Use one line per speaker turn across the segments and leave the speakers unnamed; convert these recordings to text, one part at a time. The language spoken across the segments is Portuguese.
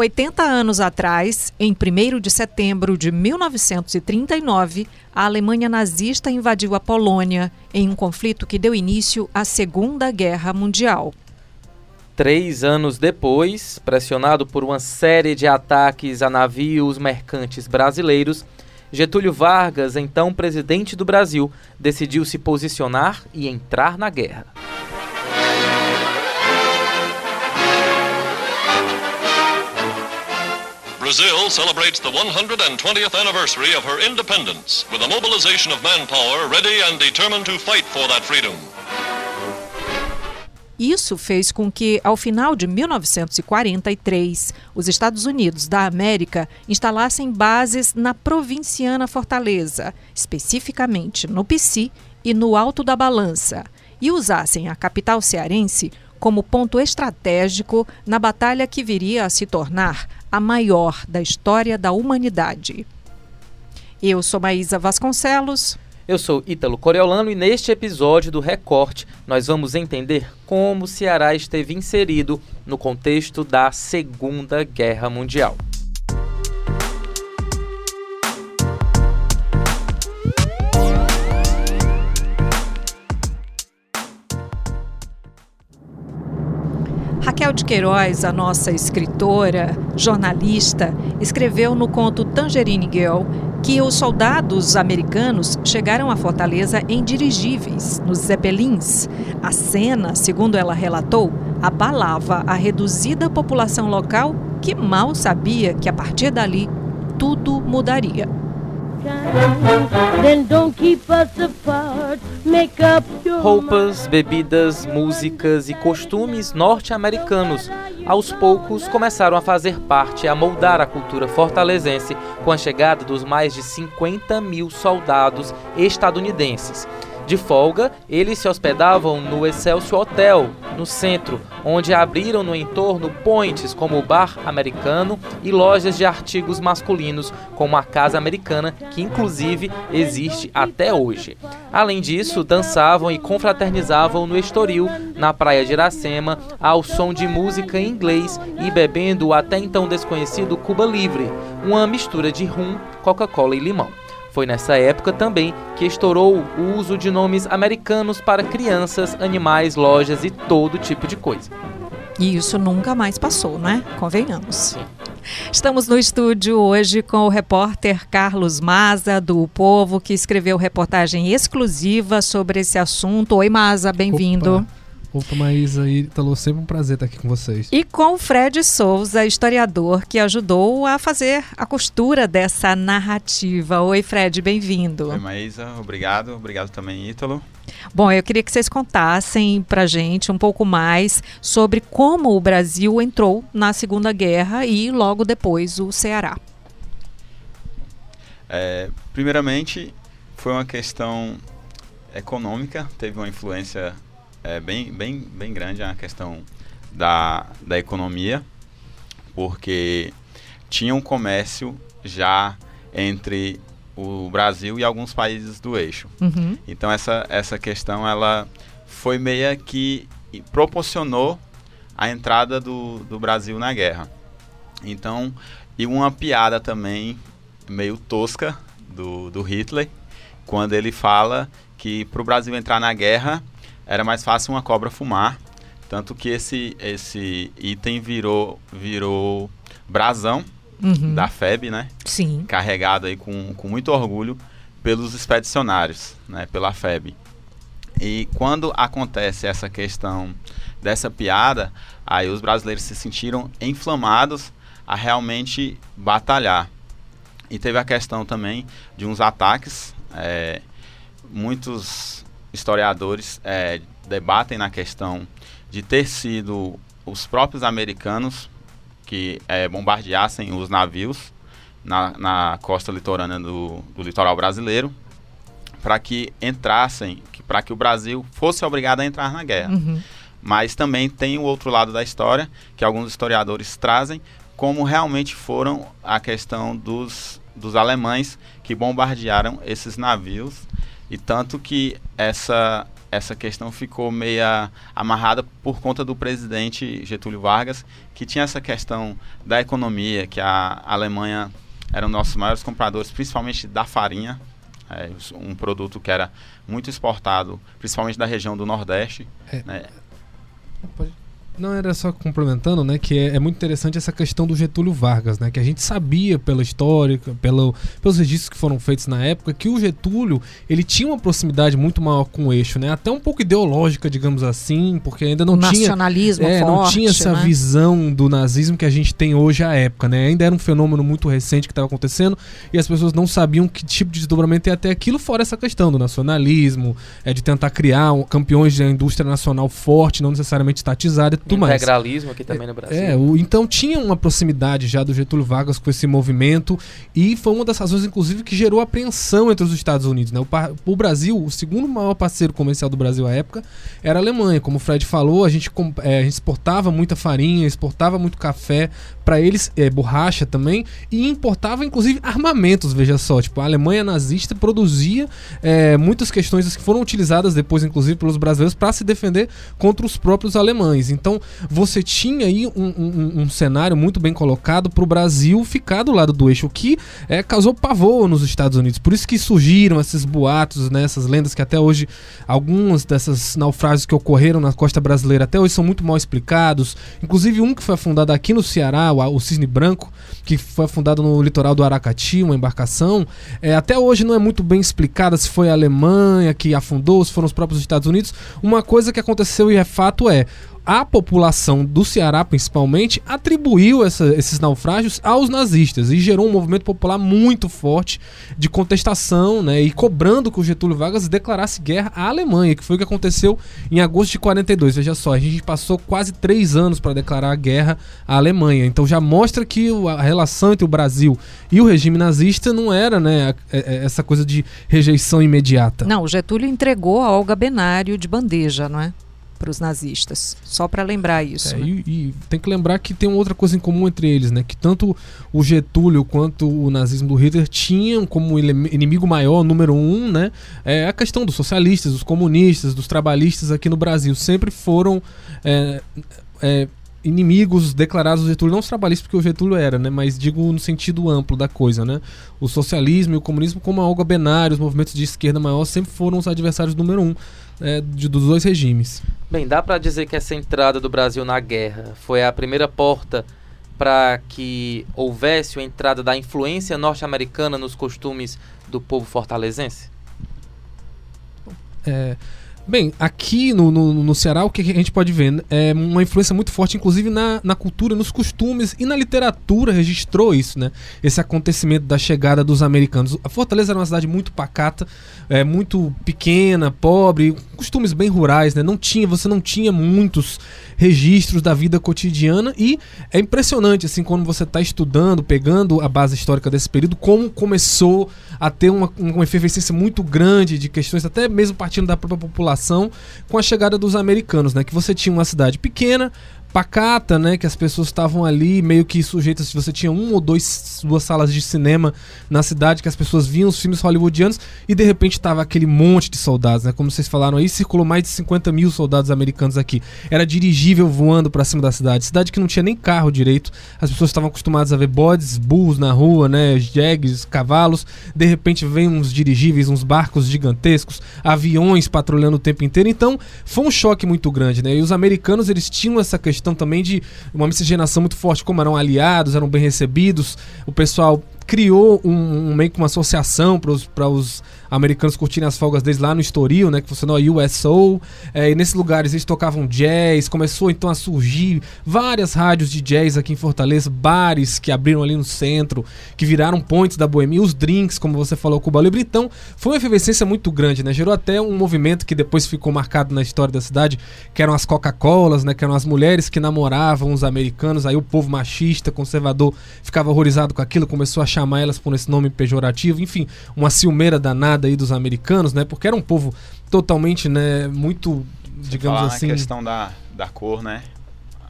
80 anos atrás, em 1 de setembro de 1939, a Alemanha nazista invadiu a Polônia em um conflito que deu início à Segunda Guerra Mundial.
Três anos depois, pressionado por uma série de ataques a navios mercantes brasileiros, Getúlio Vargas, então presidente do Brasil, decidiu se posicionar e entrar na guerra.
Brazil celebrates the 120th anniversary of her independence with a mobilization of manpower ready and determined to fight for that freedom.
Isso fez com que, ao final de 1943, os Estados Unidos da América instalassem bases na provinciana Fortaleza, especificamente no Pici e no Alto da Balança, e usassem a capital cearense como ponto estratégico na batalha que viria a se tornar a maior da história da humanidade. Eu sou Maísa Vasconcelos.
Eu sou Ítalo Coriolano e neste episódio do Recorte nós vamos entender como o Ceará esteve inserido no contexto da Segunda Guerra Mundial.
Raquel de Queiroz, a nossa escritora, jornalista, escreveu no conto Tangerine Girl que os soldados americanos chegaram à Fortaleza em dirigíveis, nos Zeppelins. A cena, segundo ela relatou, abalava a reduzida população local que mal sabia que a partir dali tudo mudaria.
Roupas, bebidas, músicas e costumes norte-americanos aos poucos começaram a fazer parte e a moldar a cultura fortalezense com a chegada dos mais de 50 mil soldados estadunidenses de folga, eles se hospedavam no Excelsior Hotel, no centro, onde abriram no entorno points como o Bar Americano e lojas de artigos masculinos, como a Casa Americana, que inclusive existe até hoje. Além disso, dançavam e confraternizavam no Estoril, na praia de Iracema, ao som de música em inglês e bebendo o até então desconhecido Cuba Livre, uma mistura de rum, Coca-Cola e limão. Foi nessa época também que estourou o uso de nomes americanos para crianças, animais, lojas e todo tipo de coisa.
E isso nunca mais passou, né? Convenhamos. Estamos no estúdio hoje com o repórter Carlos Maza, do o Povo, que escreveu reportagem exclusiva sobre esse assunto. Oi, Maza, bem-vindo.
Opa, Maísa e Ítalo, sempre um prazer estar aqui com vocês.
E com o Fred Souza, historiador, que ajudou a fazer a costura dessa narrativa. Oi, Fred, bem-vindo.
Oi, Maísa, obrigado. Obrigado também, Ítalo.
Bom, eu queria que vocês contassem pra gente um pouco mais sobre como o Brasil entrou na Segunda Guerra e logo depois o Ceará.
É, primeiramente, foi uma questão econômica, teve uma influência é bem, bem, bem grande a questão da, da economia, porque tinha um comércio já entre o Brasil e alguns países do eixo. Uhum. Então essa, essa questão ela foi meia que proporcionou a entrada do, do Brasil na guerra. Então, e uma piada também meio tosca do, do Hitler, quando ele fala que para o Brasil entrar na guerra era mais fácil uma cobra fumar. Tanto que esse, esse item virou, virou brasão uhum. da FEB, né?
Sim.
Carregado aí com, com muito orgulho pelos expedicionários, né? Pela FEB. E quando acontece essa questão dessa piada, aí os brasileiros se sentiram inflamados a realmente batalhar. E teve a questão também de uns ataques. É, muitos historiadores é, debatem na questão de ter sido os próprios americanos que é, bombardeassem os navios na, na costa litorânea do, do litoral brasileiro para que entrassem, para que o Brasil fosse obrigado a entrar na guerra. Uhum. Mas também tem o outro lado da história, que alguns historiadores trazem, como realmente foram a questão dos, dos alemães que bombardearam esses navios e tanto que essa, essa questão ficou meia amarrada por conta do presidente Getúlio Vargas, que tinha essa questão da economia, que a Alemanha era um dos nossos maiores compradores, principalmente da farinha, é, um produto que era muito exportado, principalmente da região do Nordeste.
É.
Né?
Pode. Não, era só complementando, né, que é, é, muito interessante essa questão do Getúlio Vargas, né, que a gente sabia pela história, pelo, pelos registros que foram feitos na época, que o Getúlio, ele tinha uma proximidade muito maior com o eixo, né, até um pouco ideológica, digamos assim, porque ainda não
o
tinha...
Nacionalismo
é,
forte,
não tinha essa
né?
visão do nazismo que a gente tem hoje à época, né, ainda era um fenômeno muito recente que estava acontecendo e as pessoas não sabiam que tipo de desdobramento ia até aquilo, fora essa questão do nacionalismo, é, de tentar criar um, campeões da indústria nacional forte, não necessariamente estatizada tudo mais.
Integralismo aqui também no Brasil.
É, o, então tinha uma proximidade já do Getúlio Vargas com esse movimento e foi uma das razões, inclusive, que gerou apreensão entre os Estados Unidos. Né? O, o Brasil, o segundo maior parceiro comercial do Brasil à época, era a Alemanha. Como o Fred falou, a gente, é, a gente exportava muita farinha, exportava muito café para eles, é, borracha também, e importava inclusive armamentos, veja só. Tipo, a Alemanha nazista produzia é, muitas questões que foram utilizadas depois, inclusive, pelos brasileiros para se defender contra os próprios alemães. Então, você tinha aí um, um- um cenário muito bem colocado para o Brasil ficar do lado do eixo, o que é, causou pavor nos Estados Unidos. Por isso que surgiram esses boatos, né, essas lendas que até hoje, alguns desses naufrágios que ocorreram na costa brasileira até hoje são muito mal explicados. Inclusive um que foi afundado aqui no Ceará, o, o Cisne Branco, que foi afundado no litoral do Aracati, uma embarcação, é, até hoje não é muito bem explicada se foi a Alemanha que afundou, se foram os próprios Estados Unidos. Uma coisa que aconteceu e é fato é a população do Ceará, principalmente, atribuiu essa- esses naufrágios aos nazistas e gerou um movimento popular muito forte de contestação né, e cobrando que o Getúlio Vargas declarasse guerra à Alemanha, que foi o que aconteceu em agosto de 42. Veja só, a gente passou quase três anos para declarar a guerra à Alemanha. Então já mostra que a relação entre o Brasil e o regime nazista não era né, é- é- essa coisa de rejeição imediata.
Não, o Getúlio entregou a Olga Benário de bandeja, não é? Para os nazistas. Só para lembrar isso.
É,
né?
e, e tem que lembrar que tem uma outra coisa em comum entre eles, né? Que tanto o Getúlio quanto o nazismo do Hitler tinham como inimigo maior, número um, né? É a questão dos socialistas, dos comunistas, dos trabalhistas aqui no Brasil. Sempre foram é, é, inimigos declarados do Getúlio, não os trabalhistas, porque o Getúlio era, né? Mas digo no sentido amplo da coisa, né? O socialismo e o comunismo, como a Olga Benário, os movimentos de esquerda maior, sempre foram os adversários número um é, de- dos dois regimes.
Bem, dá pra dizer que essa entrada do Brasil na guerra foi a primeira porta para que houvesse a entrada da influência norte-americana nos costumes do povo fortalezense?
É, bem, aqui no, no, no Ceará, o que a gente pode ver? É uma influência muito forte, inclusive na, na cultura, nos costumes e na literatura registrou isso, né? Esse acontecimento da chegada dos americanos. A Fortaleza era uma cidade muito pacata, é, muito pequena, pobre, costumes bem rurais, né? Não tinha, você não tinha muitos registros da vida cotidiana e é impressionante, assim, quando você está estudando, pegando a base histórica desse período, como começou a ter uma, uma efervescência muito grande de questões, até mesmo partindo da própria população, com a chegada dos americanos, né? Que você tinha uma cidade pequena, pacata, né? Que as pessoas estavam ali meio que sujeitas. Você tinha um ou dois, duas salas de cinema na cidade que as pessoas viam os filmes hollywoodianos e de repente tava aquele monte de soldados, né? Como vocês falaram aí, circulou mais de 50 mil soldados americanos aqui. Era dirigível voando pra cima da cidade. Cidade que não tinha nem carro direito. As pessoas estavam acostumadas a ver bodes, bulls na rua, né? Jegues, cavalos. De repente vem uns dirigíveis, uns barcos gigantescos, aviões patrulhando o tempo inteiro. Então foi um choque muito grande, né? E os americanos eles tinham essa questão também de uma miscigenação muito forte, como eram aliados, eram bem recebidos. O pessoal criou um, um meio que uma associação para os americanos curtirem as folgas deles lá no Estoril, né, que funcionou a USO, é, e nesses lugares eles tocavam jazz, começou então a surgir várias rádios de jazz aqui em Fortaleza, bares que abriram ali no centro, que viraram pontes da boemia, os drinks, como você falou, Cuba Libre, então foi uma efervescência muito grande, né, gerou até um movimento que depois ficou marcado na história da cidade, que eram as Coca-Colas, né, que eram as mulheres que namoravam os americanos, aí o povo machista, conservador, ficava horrorizado com aquilo, começou a chamar elas por esse nome pejorativo, enfim, uma ciumeira danada aí dos americanos, né? Porque era um povo totalmente, né, muito, digamos
Falar
assim,
na questão da, da cor, né?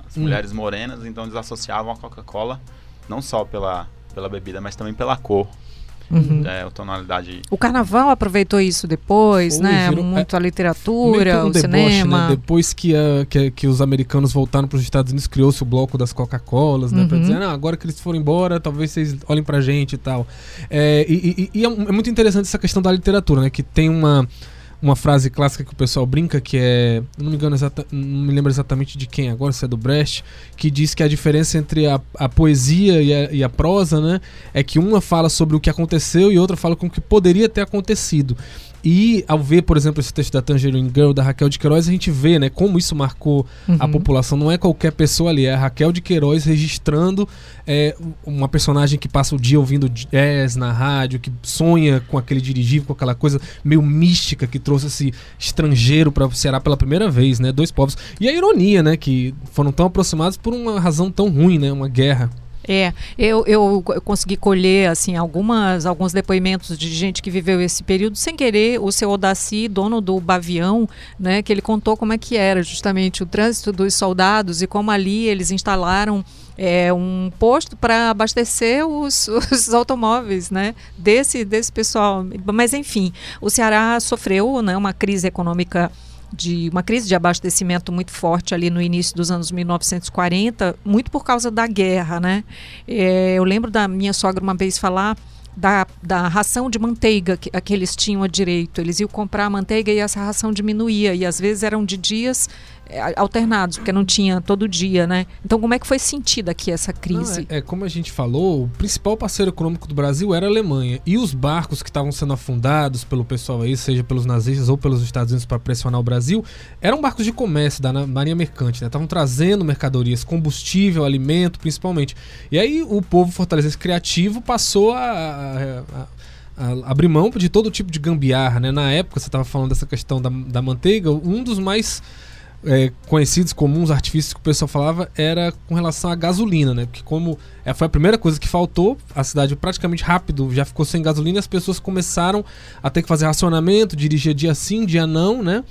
As
Hum.
mulheres morenas, então eles associavam a Coca-Cola não só pela, pela bebida, mas também pela cor.
Uhum.
É, a tonalidade.
O carnaval aproveitou isso depois,
Foi,
né?
virou-
Muito a
Meio
literatura,
um
o
deboche,
cinema.
né? Depois que, a- que, que os americanos voltaram para os Estados Unidos, criou-se o bloco das Coca-Colas, né? Pra
Uhum.
dizer, não, agora que eles foram embora, talvez vocês olhem pra gente e tal. É, e e- e é, é muito interessante essa questão da literatura, né? Que tem uma, uma frase clássica que o pessoal brinca, que é. Não me engano exata, não me lembro exatamente de quem agora, se é do Brecht, que diz que a diferença entre a, a poesia e a, e a prosa, né? É que uma fala sobre o que aconteceu e outra fala com o que poderia ter acontecido. E ao ver, por exemplo, esse texto da Tangerine Girl, da Raquel de Queiroz, a gente vê, né, como isso marcou a
Uhum.
população. Não é qualquer pessoa ali, é a Raquel de Queiroz registrando é, uma personagem que passa o dia ouvindo jazz na rádio, que sonha com aquele dirigível, com aquela coisa meio mística que trouxe esse estrangeiro para o Ceará pela primeira vez, né? Dois povos. E a ironia, né, que foram tão aproximados por uma razão tão ruim, né, uma guerra.
É, eu, eu co- consegui colher assim algumas alguns depoimentos de gente que viveu esse período sem querer. O seu Odaci, dono do Bavião, né, que ele contou como é que era justamente o trânsito dos soldados e como ali eles instalaram é, um posto para abastecer os, os automóveis, né, desse desse pessoal. Mas enfim, o Ceará sofreu, né, uma crise econômica de uma crise de abastecimento muito forte ali no início dos anos 1940, muito por causa da guerra, né? É, eu lembro da minha sogra uma vez falar da, da ração de manteiga que, a que eles tinham a direito. Eles iam comprar a manteiga e essa ração diminuía. E às vezes eram de dias alternados, porque não tinha todo dia, né? Então como é que foi sentida aqui essa crise?
Não, é, é, como a gente falou, o principal parceiro econômico do Brasil era a Alemanha. E os barcos que estavam sendo afundados pelo pessoal aí, seja pelos nazistas ou pelos Estados Unidos para pressionar o Brasil, eram barcos de comércio da marinha mercante, né? Estavam trazendo mercadorias, combustível, alimento, principalmente. E aí o povo fortalezense criativo passou a, a- a- a abrir mão de todo tipo de gambiarra, né? Na época, você estava falando dessa questão da, da manteiga, um dos mais é, conhecidos, comuns, artifícios que o pessoal falava era com relação à gasolina, né? Porque como é, foi a primeira coisa que faltou, a cidade praticamente rápido já ficou sem gasolina e as pessoas começaram a ter que fazer racionamento, dirigir dia sim, dia não, né?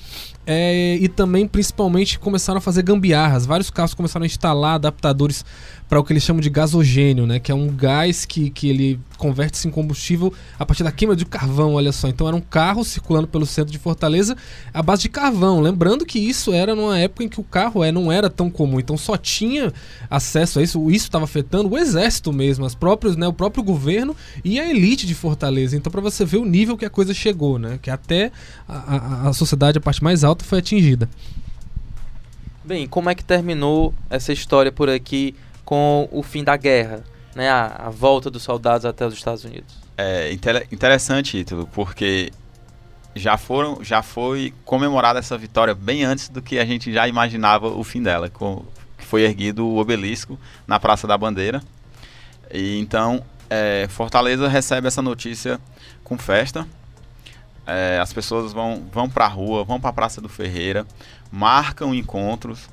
É, e também, principalmente, começaram a fazer gambiarras. Vários carros começaram a instalar adaptadores para o que eles chamam de gasogênio, né? Que é um gás que, que ele converte-se em combustível a partir da queima de carvão, olha só. Então era um carro circulando pelo centro de Fortaleza à base de carvão. Lembrando que isso era numa época em que o carro é, não era tão comum. Então só tinha acesso a isso. Isso estava afetando o exército mesmo, as próprios, né, o próprio governo e a elite de Fortaleza. Então para você ver o nível que a coisa chegou, né? Que até a, a, a sociedade, a parte mais alta, foi atingida.
Bem, como é que terminou essa história por aqui com o fim da guerra, né? A, a volta dos soldados até os Estados Unidos.
É inter- interessante, Ítalo, porque já foram, já foi comemorada essa vitória bem antes do que a gente já imaginava o fim dela, com, que foi erguido o obelisco na Praça da Bandeira. E então é, Fortaleza recebe essa notícia com festa. É, as pessoas vão, vão para a rua, vão para a Praça do Ferreira, marcam encontros,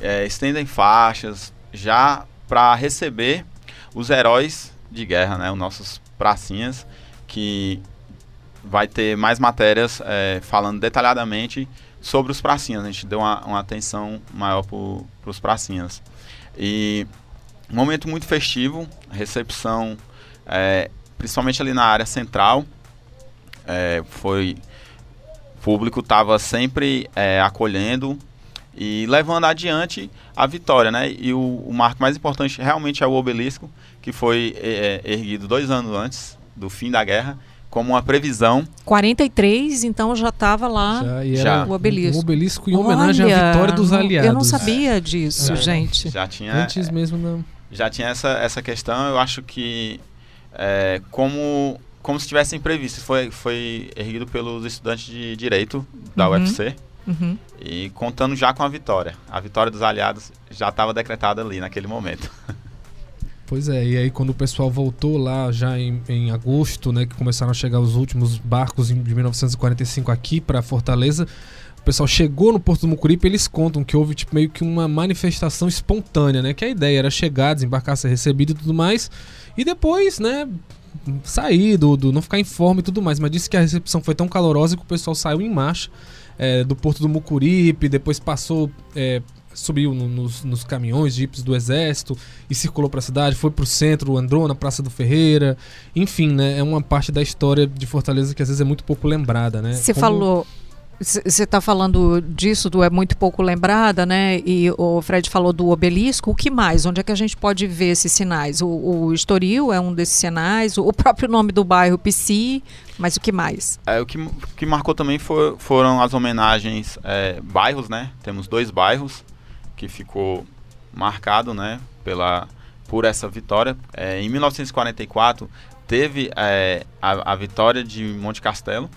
é, estendem faixas, já para receber os heróis de guerra, né, os nossos pracinhas, que vai ter mais matérias é, falando detalhadamente sobre os pracinhas. A gente deu uma, uma atenção maior para os pracinhas. E um momento muito festivo, recepção, é, principalmente ali na área central, é, foi o público estava sempre é, acolhendo e levando adiante a vitória, né? E o, o marco mais importante realmente é o obelisco, que foi é, erguido dois anos antes do fim da guerra, como uma previsão
43, então já estava lá
Já, e
já.
o obelisco.
um obelisco em homenagem
Olha,
à vitória dos
não-
aliados.
Eu não sabia disso,
É.
gente.
já tinha
Antes mesmo da.
já tinha essa, essa questão. Eu acho que é, como como se tivessem previsto, foi foi erguido pelos estudantes de direito da
Uhum.
UFC
Uhum.
e contando já com a vitória. A vitória dos aliados já estava decretada ali naquele momento.
Pois é, e aí quando o pessoal voltou lá já em, em agosto, né, que começaram a chegar os últimos barcos de 1945 aqui para Fortaleza, o pessoal chegou no Porto do Mucuripe, eles contam que houve tipo meio que uma manifestação espontânea, né, que a ideia era chegar, desembarcar, ser recebido e tudo mais, e depois, né, sair do, do não ficar em forma e tudo mais, mas disse que a recepção foi tão calorosa que o pessoal saiu em marcha é, do Porto do Mucuripe, depois passou é, subiu no, nos, nos, caminhões, jipes do exército e circulou para a cidade, foi para o centro, andou na Praça do Ferreira. Enfim, né? É uma parte da história de Fortaleza que às vezes é muito pouco lembrada, né?
Você Como... falou você está falando disso, do é muito pouco lembrada, né? E o Fred falou do obelisco. O que mais? Onde é que a gente pode ver esses sinais? O, o Estoril é um desses sinais, o, próprio nome do bairro Psi, mas o que mais?
É, o que, o que marcou também foi, foram as homenagens, é, bairros, né? Temos dois bairros que ficou marcado, né? Pela, por essa vitória. É, em 1944 teve é, a, a, vitória de Monte Castelo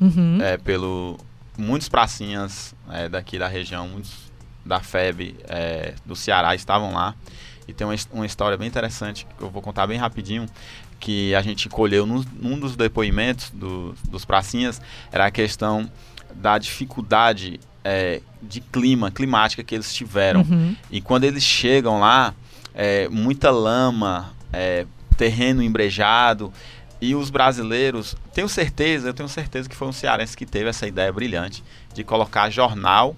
uhum. é, pelo muitos pracinhas é, daqui da região, muitos da FEB é, do Ceará estavam lá. E tem uma, uma, história bem interessante que eu vou contar bem rapidinho, que a gente colheu num, num dos depoimentos do, dos pracinhas, era a questão da dificuldade é, de clima, climática que eles tiveram. Uhum. E quando eles chegam lá, é, muita lama, é, terreno embrejado, e os brasileiros, tenho certeza, eu tenho certeza que foi um cearense que teve essa ideia brilhante de colocar jornal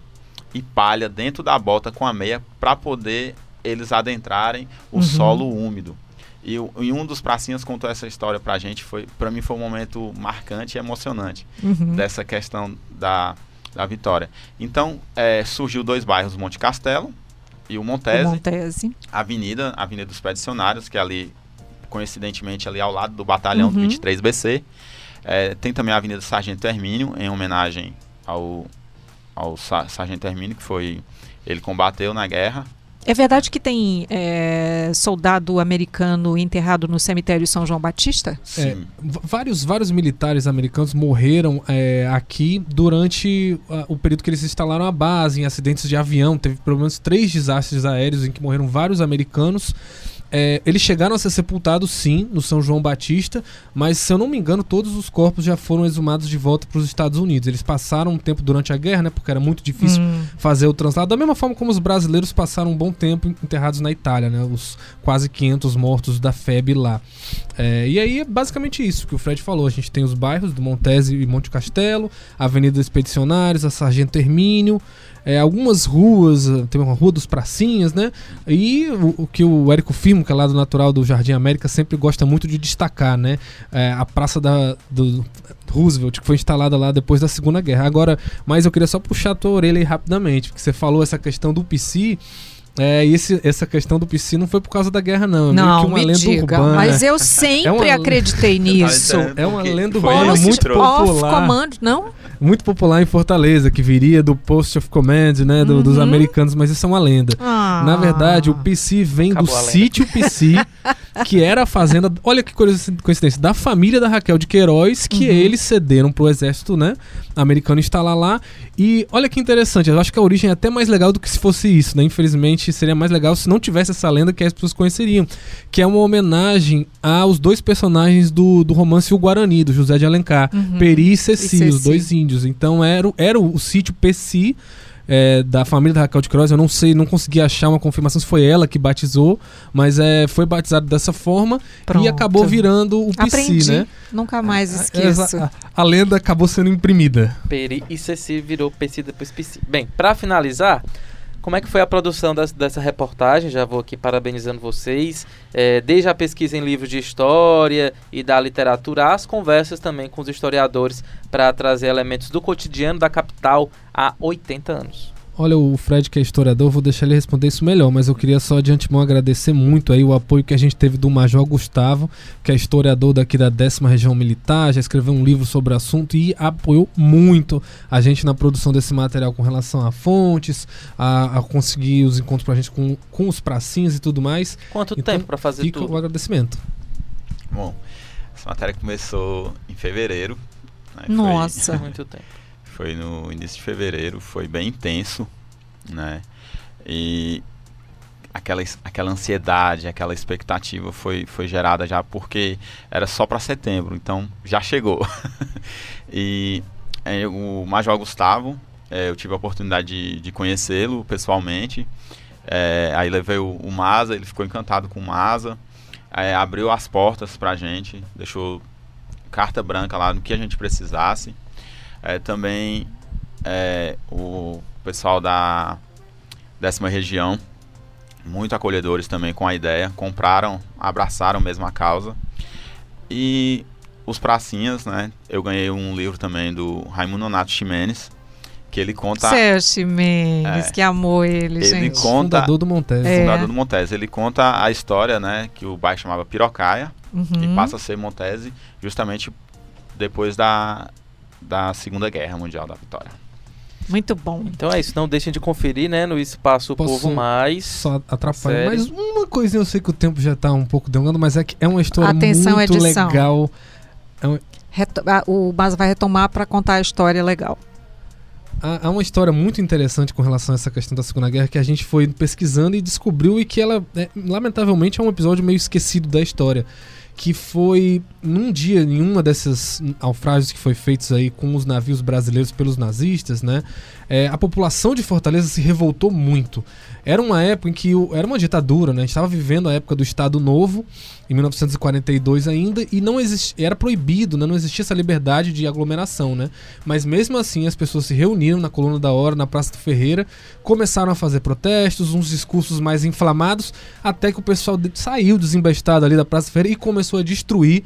e palha dentro da bota com a meia para poder eles adentrarem o uhum. solo úmido. E, e, um dos pracinhas contou essa história pra gente, foi para mim foi um momento marcante e emocionante uhum. dessa questão da, da vitória. Então, é, surgiu dois bairros, Monte Castelo e o Montese. O
Montese.
Avenida, Avenida dos Expedicionários, que é ali coincidentemente ali ao lado do batalhão uhum. do 23BC. É, tem também a Avenida Sargento Hermínio, em homenagem ao, ao Sargento Hermínio, que foi. Ele combateu na guerra.
É verdade que tem é, soldado americano enterrado no cemitério São João Batista?
Sim. É, vários, vários militares americanos morreram é, aqui durante uh, o período que eles instalaram a base, em acidentes de avião. Teve pelo menos três desastres aéreos em que morreram vários americanos. É, eles chegaram a ser sepultados, sim, no São João Batista, mas se eu não me engano, todos os corpos já foram exumados de volta para os Estados Unidos. Eles passaram um tempo durante a guerra, né? Porque era muito difícil hum. fazer o translado. Da mesma forma como os brasileiros passaram um bom tempo enterrados na Itália, né? Os quase 500 mortos da FEB lá. É, e aí é basicamente isso que o Fred falou. A gente tem os bairros do Montese e Monte Castelo, a Avenida Expedicionários, a Sargento Hermínio é, algumas ruas, tem uma rua dos pracinhas, né? E o, o, que o Érico Firmo, que é lá do Natural do Jardim América, sempre gosta muito de destacar, né? É, a Praça da, do Roosevelt, que foi instalada lá depois da Segunda Guerra. Agora, mas eu queria só puxar a tua orelha aí rapidamente, porque você falou essa questão do PC é, e esse, essa questão do PC não foi por causa da guerra, não. É
não, lenda diga, urbana. Mas eu sempre é uma, acreditei nisso.
É uma lenda urbana muito popular.
Command, não?
Muito popular em Fortaleza, que viria do Post of Command, né? Do, uhum. Dos americanos, mas isso é uma lenda. Ah. Na verdade, o PC vem Acabou do sítio PC, que era a fazenda. Olha que coincidência, da família da Raquel de Queiroz, que uhum. eles cederam pro exército, né? Americano instalar lá. E olha que interessante, eu acho que a origem é até mais legal do que se fosse isso, né? Infelizmente seria mais legal se não tivesse essa lenda que as pessoas conheceriam. Que é uma homenagem aos dois personagens do, do romance O Guarani, do José de Alencar. Uhum. Peri e Ceci, e Ceci, os dois índios. Então era, era o, o sítio Peci é, da família da Raquel de Queiroz. Eu não sei, não consegui achar uma confirmação se foi ela que batizou, mas é, foi batizado dessa forma Pronto. e acabou virando o PC, né?
Nunca mais esqueço.
A, a, a, lenda acabou sendo imprimida.
Peri e Ceci virou PC depois PC. Bem, para finalizar, como é que foi a produção das, dessa reportagem? Já vou aqui parabenizando vocês. É, desde a pesquisa em livros de história e da literatura, as conversas também com os historiadores para trazer elementos do cotidiano da capital há 80 anos.
Olha, o Fred, que é historiador, vou deixar ele responder isso melhor, mas eu queria só de antemão agradecer muito aí o apoio que a gente teve do Major Gustavo, que é historiador daqui da décima região militar, já escreveu um livro sobre o assunto e apoiou muito a gente na produção desse material com relação a fontes, a, a conseguir os encontros pra gente com, com os pracinhos e tudo mais.
Quanto então, tempo para fazer
fica
tudo?
o agradecimento.
Bom, essa matéria começou em fevereiro.
Né? Nossa,
Foi... muito tempo
foi no início de fevereiro, foi bem intenso, né? E aquela, aquela ansiedade, aquela expectativa foi, foi gerada já porque era só para setembro, então já chegou. e é, o Major Gustavo, é, eu tive a oportunidade de, de conhecê-lo pessoalmente. É, aí levei o, o Masa, ele ficou encantado com o Masa. Abriu as portas para a gente, deixou carta branca lá no que a gente precisasse. É, também é, o pessoal da, décima região, muito acolhedores também com a ideia, compraram, abraçaram mesmo a causa. E os pracinhas, né? Eu ganhei um livro também do Raimundo Nonato Ximenes, que ele conta...
Sérgio Ximenes,
É.
que amor ele,
Ele
gente.
conta-
Fundador do Montes.
É.
fundador do Montese. Ele conta a história, né, que o bairro chamava Pirocaia,
Uhum.
e passa a ser Montese justamente depois da, da Segunda Guerra Mundial da Vitória.
Muito bom.
Então é isso, não deixem de conferir, né, no Espaço
Posso
Povo Mais.
Só atrapalha. Mas uma coisinha, eu sei que o tempo já tá um pouco delongando, mas é que é uma história
Atenção,
muito
edição.
legal.
Reto- ah, o Maza vai retomar para contar a história legal.
Há, há uma história muito interessante com relação a essa questão da Segunda Guerra que a gente foi pesquisando e descobriu e que ela, é, lamentavelmente, é um episódio meio esquecido da história. Que foi num dia, em uma dessas naufrágios que foi feitos aí com os navios brasileiros pelos nazistas, né? é, a população de Fortaleza se revoltou muito. Era uma época em que o- era uma ditadura, né? A gente estava vivendo a época do Estado Novo, em 1942 ainda, e não existia, era proibido, né? não existia essa liberdade de aglomeração, né? Mas mesmo assim as pessoas se reuniram na Coluna da Hora, na Praça do Ferreira, começaram a fazer protestos, uns discursos mais inflamados, até que o pessoal saiu desembestado ali da Praça do Ferreira e começou a destruir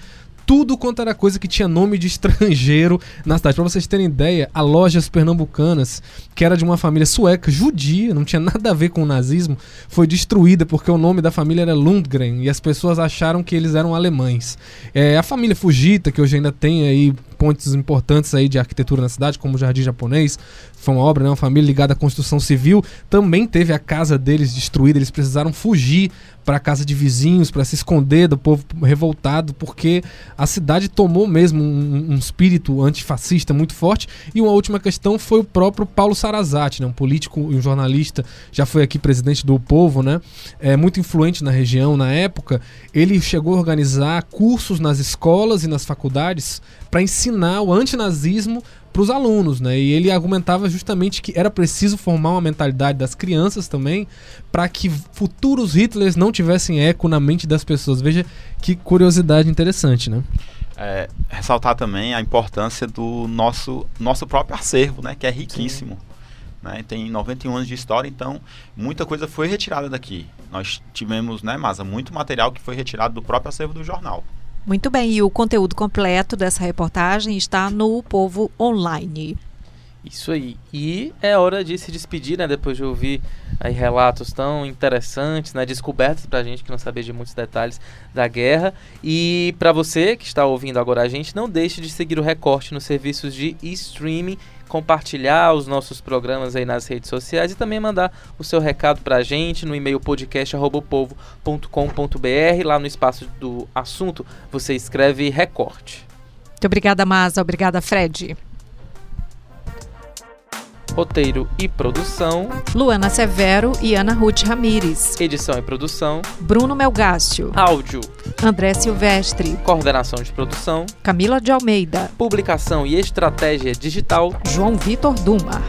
tudo quanto era coisa que tinha nome de estrangeiro na cidade. Pra vocês terem ideia, a Lojas Pernambucanas, que era de uma família sueca, judia, não tinha nada a ver com o nazismo, foi destruída porque o nome da família era Lundgren e as pessoas acharam que eles eram alemães. É, a família Fujita, que hoje ainda tem aí pontos importantes aí de arquitetura na cidade, como o Jardim Japonês, foi uma obra, né, uma família ligada à construção civil, também teve a casa deles destruída, eles precisaram fugir para a casa de vizinhos, para se esconder do povo revoltado, porque a cidade tomou mesmo um, um espírito antifascista muito forte. E uma última questão foi o próprio Paulo Sarazate, né, um político e um jornalista, já foi aqui presidente do Povo, né, é, muito influente na região na época. Ele chegou a organizar cursos nas escolas e nas faculdades para ensinar o antinazismo para os alunos, né? E ele argumentava justamente que era preciso formar uma mentalidade das crianças também para que futuros Hitlers não tivessem eco na mente das pessoas. Veja que curiosidade interessante, né?
É, ressaltar também a importância do nosso, nosso próprio acervo, né, que é riquíssimo. Né, tem 91 anos de história, então muita coisa foi retirada daqui. Nós tivemos, né, Masa, muito material que foi retirado do próprio acervo do jornal.
Muito bem, e o conteúdo completo dessa reportagem está no Povo Online.
Isso aí. E é hora de se despedir, né? Depois de ouvir aí relatos tão interessantes, né? Descobertas pra gente que não sabia de muitos detalhes da guerra. E pra você que está ouvindo agora a gente, não deixe de seguir o Recorte nos serviços de streaming, compartilhar os nossos programas aí nas redes sociais e também mandar o seu recado pra gente no e-mail podcast@povo.com.br. Lá no espaço do assunto, você escreve Recorte.
Muito obrigada, Maza. Obrigada, Fred.
Roteiro e produção,
Luana Severo e Ana Ruth Ramires.
edição e produção,
Bruno Melgácio.
áudio
André Silvestre.
coordenação de produção,
Camila de Almeida.
publicação e estratégia digital.
João Vitor Duma.